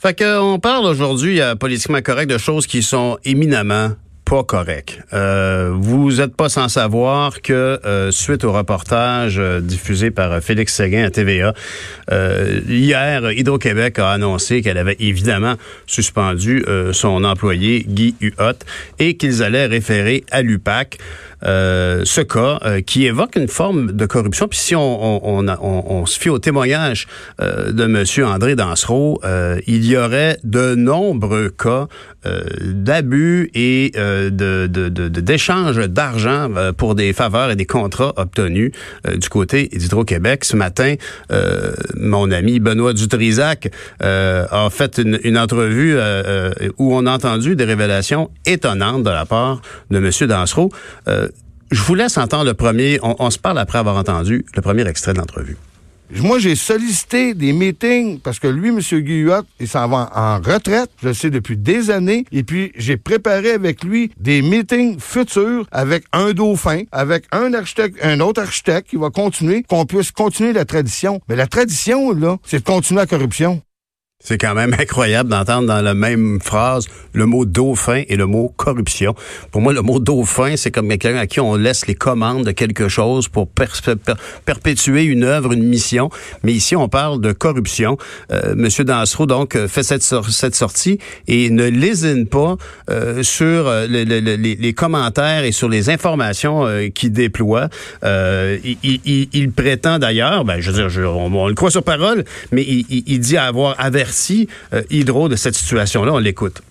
Fait qu'on parle aujourd'hui, à politiquement correct, de choses qui sont éminemment pas correct. Euh, vous n'êtes pas sans savoir que euh, suite au reportage euh, diffusé par Félix Séguin à TVA, hier, Hydro-Québec a annoncé qu'elle avait évidemment suspendu son employé Guy Huot et qu'ils allaient référer à l'UPAC. Euh, ce cas euh, qui évoque une forme de corruption. Puis si on, on, on, on se fie au témoignage euh, de Monsieur André Dansereau, il y aurait de nombreux cas d'abus et de, d'échange de, d'argent pour des faveurs et des contrats obtenus du côté d'Hydro-Québec. Ce matin, mon ami Benoît Dutrisac a fait une, une entrevue où on a entendu des révélations étonnantes de la part de Monsieur Dansereau je vous laisse entendre le premier. On, se parle après avoir entendu le premier extrait de l'entrevue. Moi, j'ai sollicité des meetings parce que lui, M. Guyot, il s'en va en retraite, je le sais depuis des années. Et puis, j'ai préparé avec lui des meetings futurs avec un dauphin, avec un architecte, un autre architecte qui va continuer, qu'on puisse continuer la tradition. Mais la tradition, là, c'est de continuer la corruption. C'est quand même incroyable d'entendre dans la même phrase le mot dauphin et le mot corruption. Pour moi, le mot dauphin, c'est comme quelqu'un à qui on laisse les commandes de quelque chose pour perpétuer une œuvre, une mission. Mais ici, on parle de corruption. Euh, Monsieur Dansereau, donc, euh, fait cette, sortie et ne lésine pas euh, sur euh, les, commentaires et sur les informations qu'il déploie. Il, il, prétend d'ailleurs, ben, je veux dire, on, le croit sur parole, mais il dit avoir averti si euh, Hydro de cette situation-là. On l'écoute.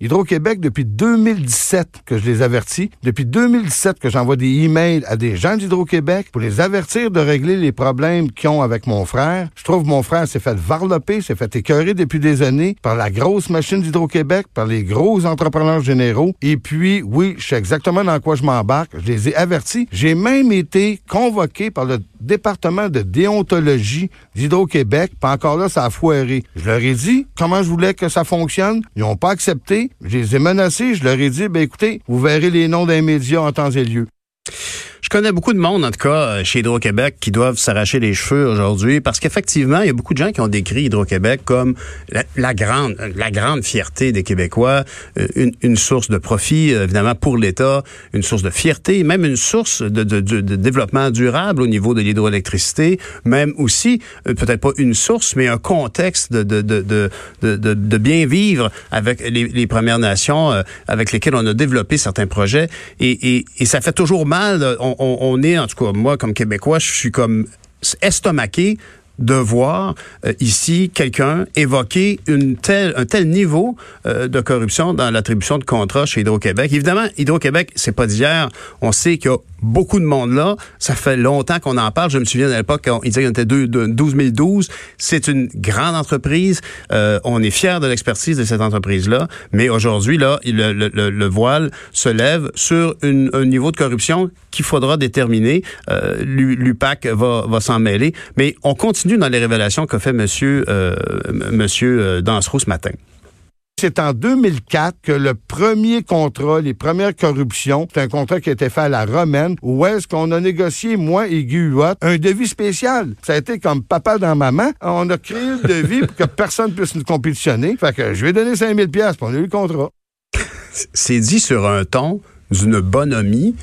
Hydro-Québec, depuis 2017 que je les avertis, depuis 2017 que j'envoie des emails à des gens d'Hydro-Québec pour les avertir de régler les problèmes qu'ils ont avec mon frère. Je trouve mon frère s'est fait varloper, s'est fait écœurer depuis des années par la grosse machine d'Hydro-Québec, par les gros entrepreneurs généraux. Et puis, oui, je sais exactement dans quoi je m'embarque. Je les ai avertis. J'ai même été convoqué par le département de déontologie d'Hydro-Québec. Pas encore là, ça a foiré. Je leur ai dit comment je voulais que ça fonctionne. Ils n'ont pas accepté. Je les ai menacés. Je leur ai dit, ben écoutez, vous verrez les noms d'un média en temps et lieu. Je connais beaucoup de monde, en tout cas, euh, chez Hydro-Québec, qui doivent s'arracher les cheveux aujourd'hui parce qu'effectivement, il y a beaucoup de gens qui ont décrit Hydro-Québec comme la, grande, la grande fierté des Québécois, euh, une, source de profit, euh, évidemment, pour l'État, une source de fierté, même une source de, développement durable au niveau de l'hydroélectricité, même aussi, peut-être pas une source, mais un contexte de, de, de, de, bien vivre avec les, Premières Nations avec lesquelles on a développé certains projets. Et, et, et ça fait toujours mal. On, on, est, en tout cas, moi, comme Québécois, je suis comme estomaqué de voir euh, ici quelqu'un évoquer une telle, un tel niveau euh, de corruption dans l'attribution de contrats chez Hydro-Québec. Évidemment, Hydro-Québec, c'est pas d'hier. On sait qu'il y a beaucoup de monde là. Ça fait longtemps qu'on en parle. Je me souviens à l'époque, il disait qu'on était de 12 012. C'est une grande entreprise. Euh, on est fiers de l'expertise de cette entreprise-là. Mais aujourd'hui, là, le, le, le, voile se lève sur une, un niveau de corruption qu'il faudra déterminer. Euh, L'UPAC va, va s'en mêler. Mais on continue dans les révélations qu'a fait Monsieur, euh, Monsieur euh, Dansereau ce matin. C'est en 2004 que le premier contrat, les premières corruptions, c'est un contrat qui a été fait à la romaine, où est-ce qu'on a négocié, moi et Guy Huot, un devis spécial. Ça a été comme papa dans maman. On a créé le devis pour que personne puisse nous compétitionner. Fait que je vais donner 5000 pièces pour on a eu le contrat. C'est dit sur un ton d'une bonhomie.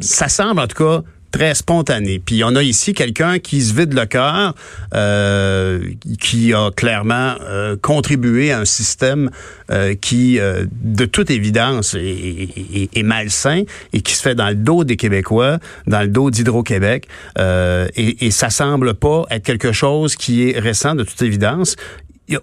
Ça semble en tout cas très spontané. Puis on a ici quelqu'un qui se vide le cœur, euh, qui a clairement euh, contribué à un système euh, qui, euh, de toute évidence, est, est, malsain et qui se fait dans le dos des Québécois, dans le dos d'Hydro-Québec. Euh, et, et ça semble pas être quelque chose qui est récent, de toute évidence.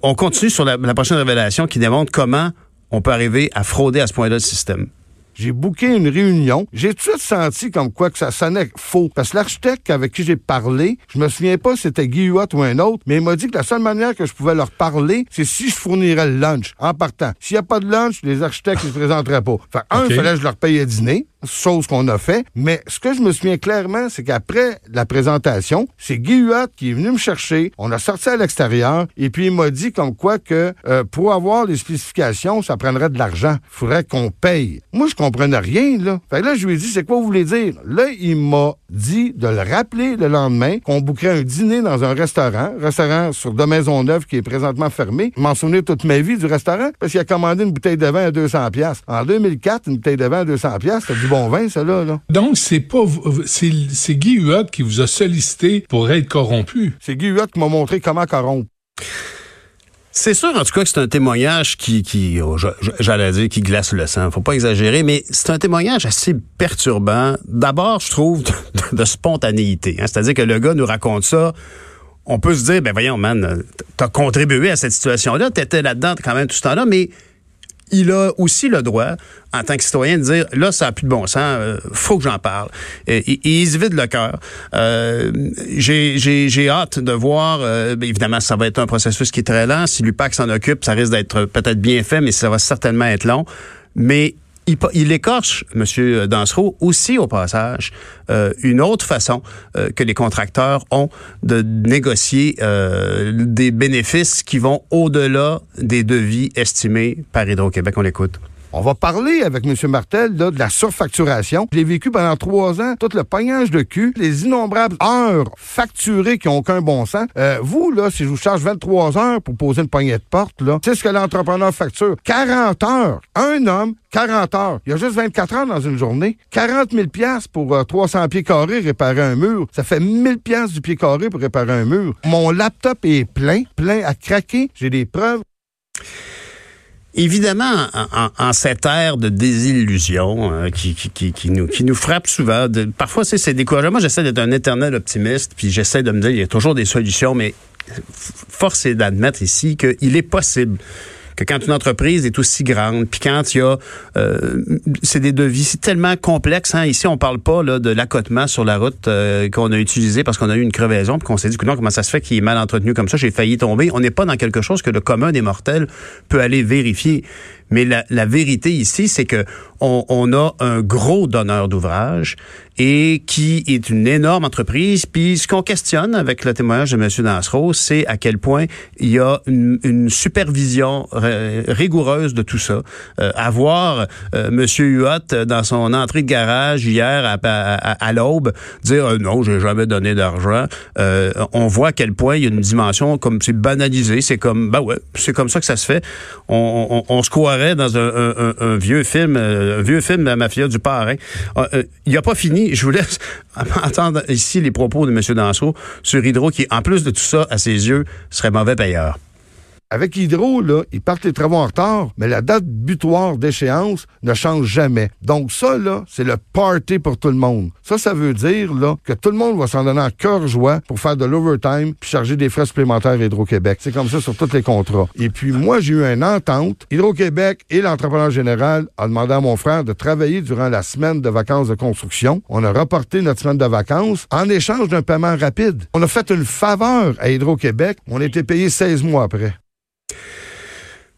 On continue sur la, la prochaine révélation qui démontre comment on peut arriver à frauder à ce point-là le système. J'ai booké une réunion. J'ai tout de suite senti comme quoi que ça sonnait faux. Parce que l'architecte avec qui j'ai parlé, je me souviens pas si c'était Guy Huot ou un autre, mais il m'a dit que la seule manière que je pouvais leur parler, c'est si je fournirais le lunch en partant. S'il n'y a pas de lunch, les architectes ne se présenteraient pas. Fait un, il fallait que je leur paye à dîner chose qu'on a fait. Mais ce que je me souviens clairement, c'est qu'après la présentation, c'est Guy qui est venu me chercher. On a sorti à l'extérieur et puis il m'a dit comme quoi que euh, pour avoir les spécifications, ça prendrait de l'argent. Il faudrait qu'on paye. Moi, je comprenais rien, là. Fait que là, je lui ai dit, c'est quoi vous voulez dire? Là, il m'a dit de le rappeler le lendemain qu'on bouquerait un dîner dans un restaurant, restaurant sur de Maisonneuve qui est présentement fermé. Je m'en souvenir toute ma vie du restaurant parce qu'il a commandé une bouteille de vin à 200 pièces. En 2004, une bouteille de vin à 200 pièces, du bon vin, ça là. là. Donc c'est pas c'est Guy Huot qui vous a sollicité pour être corrompu. C'est Guy Huot qui m'a montré comment corrompre. C'est sûr, en tout cas, que c'est un témoignage qui, qui oh, j'allais dire, qui glace le sang. Faut pas exagérer, mais c'est un témoignage assez perturbant. D'abord, je trouve, de, spontanéité. Hein. C'est-à-dire que le gars nous raconte ça. On peut se dire, ben voyons, man, t'as contribué à cette situation-là, t'étais là-dedans quand même tout ce temps-là, mais il a aussi le droit, en tant que citoyen, de dire là, ça n'a plus de bon sens, euh, faut que j'en parle. Et, il se vide le cœur. Euh, J'ai hâte de voir. Euh, évidemment, ça va être un processus qui est très lent. Si l'UPAC s'en occupe, ça risque d'être peut-être bien fait, mais ça va certainement être long. Mais il, écorche, M. Dansereau, aussi au passage, euh, une autre façon euh, que les contracteurs ont de négocier euh, des bénéfices qui vont au-delà des devis estimés par Hydro-Québec. On l'écoute. On va parler avec M. Martel de la surfacturation. J'ai vécu pendant trois ans tout le pognage de cul, les innombrables heures facturées qui n'ont aucun bon sens. Euh, vous, là, si je vous charge 23 heures pour poser une poignée de porte, là, c'est ce que l'entrepreneur facture. 40 heures. Un homme, 40 heures. Il y a juste 24 heures dans une journée. 40 000 pour 300 euh, pieds carrés réparer un mur. Ça fait 1000 pièces du pied carré pour réparer un mur. Mon laptop est plein, plein à craquer. J'ai des preuves. Évidemment, en, cette ère de désillusion euh, qui, nous, frappe souvent, parfois c'est décourageant. Moi, j'essaie d'être un éternel optimiste, puis j'essaie de me dire il y a toujours des solutions, mais force est d'admettre ici qu'il est possible que quand une entreprise est aussi grande, puis quand il y a, euh, c'est des devis, c'est tellement complexe. Hein? Ici, on parle pas là, de l'accotement sur la route euh, qu'on a utilisé parce qu'on a eu une crevaison, puis qu'on s'est dit, non, comment ça se fait qu'il est mal entretenu comme ça, j'ai failli tomber. On n'est pas dans quelque chose que le commun des mortels peut aller vérifier. Mais la, vérité ici, c'est que on, a un gros donneur d'ouvrage et qui est une énorme entreprise. Puis ce qu'on questionne avec le témoignage de M. Dansereau, c'est à quel point il y a une, supervision rigoureuse de tout ça. Euh, avoir euh, M. Huot dans son entrée de garage hier à, l'aube dire euh, non, j'ai jamais donné d'argent. Euh, on voit à quel point il y a une dimension comme c'est banalisé. C'est comme bah ouais, c'est comme ça que ça se fait. On se croirait dans un, vieux film, euh, un vieux film de la mafia du parrain. Ah, euh, il n'a pas fini. Je vous laisse entendre ici les propos de M. Danseau sur Hydro, qui, en plus de tout ça, à ses yeux, serait mauvais payeur. Avec Hydro, là, ils partent les travaux en retard, mais la date butoir d'échéance ne change jamais. Donc ça, là, c'est le party pour tout le monde. Ça, ça veut dire là, que tout le monde va s'en donner en cœur joie pour faire de l'overtime puis charger des frais supplémentaires à Hydro-Québec. C'est comme ça sur tous les contrats. Et puis moi, j'ai eu une entente. Hydro-Québec et l'entrepreneur général a demandé à mon frère de travailler durant la semaine de vacances de construction. On a reporté notre semaine de vacances en échange d'un paiement rapide. On a fait une faveur à Hydro-Québec. On a été payé 16 mois après.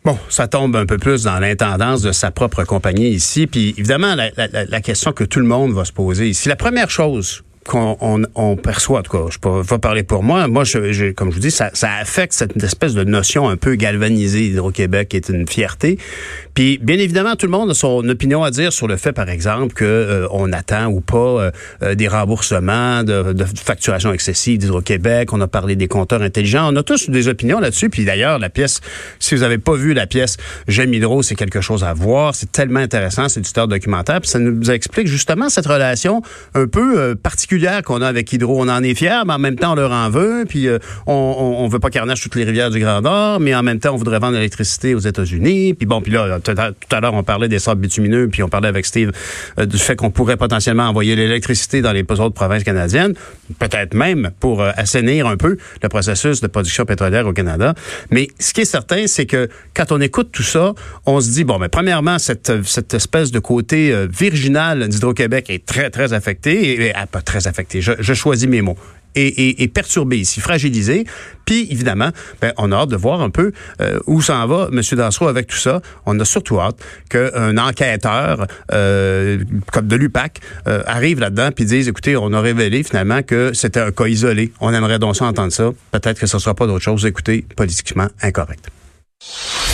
Bon, ça tombe un peu plus dans l'intendance de sa propre compagnie ici. Puis évidemment, la, la, question que tout le monde va se poser ici, la première chose qu'on on, perçoit, en tout cas, je peux pas parler pour moi. Moi, je, comme je vous dis, ça, ça affecte cette espèce de notion un peu galvanisée d'Hydro-Québec qui est une fierté. Puis, bien évidemment, tout le monde a son opinion à dire sur le fait, par exemple, que euh, on attend ou pas euh, euh, des remboursements de, de facturation excessive d'Hydro-Québec. On a parlé des compteurs intelligents. On a tous des opinions là-dessus. Puis d'ailleurs, la pièce, si vous avez pas vu la pièce J'aime Hydro, c'est quelque chose à voir. C'est tellement intéressant, c'est du documentaire. Puis ça nous explique justement cette relation un peu particulière qu'on a avec Hydro. On en est fiers, mais en même temps, on leur en veut. Puis euh, on, on, veut pas carnage toutes les rivières du Grand Nord, mais en même temps, on voudrait vendre l'électricité aux États-Unis. Puis bon, puis là, tout à, l'heure, on parlait des sables bitumineux, puis on parlait avec Steve euh, du fait qu'on pourrait potentiellement envoyer l'électricité dans les autres provinces canadiennes, peut-être même pour euh, assainir un peu le processus de production pétrolière au Canada. Mais ce qui est certain, c'est que quand on écoute tout ça, on se dit, bon, mais premièrement, cette, cette espèce de côté virginal d'Hydro-Québec est très, très affecté, et, ah, pas très affecté, je, choisis mes mots est, perturbé ici, fragilisé. Puis, évidemment, ben, on a hâte de voir un peu euh, où s'en va M. Dansereau avec tout ça. On a surtout hâte qu'un enquêteur euh, comme de l'UPAC euh, arrive là-dedans puis dise, écoutez, on a révélé finalement que c'était un cas isolé. On aimerait donc ça entendre ça. Peut-être que ce ne sera pas d'autre chose. Écoutez, politiquement incorrect.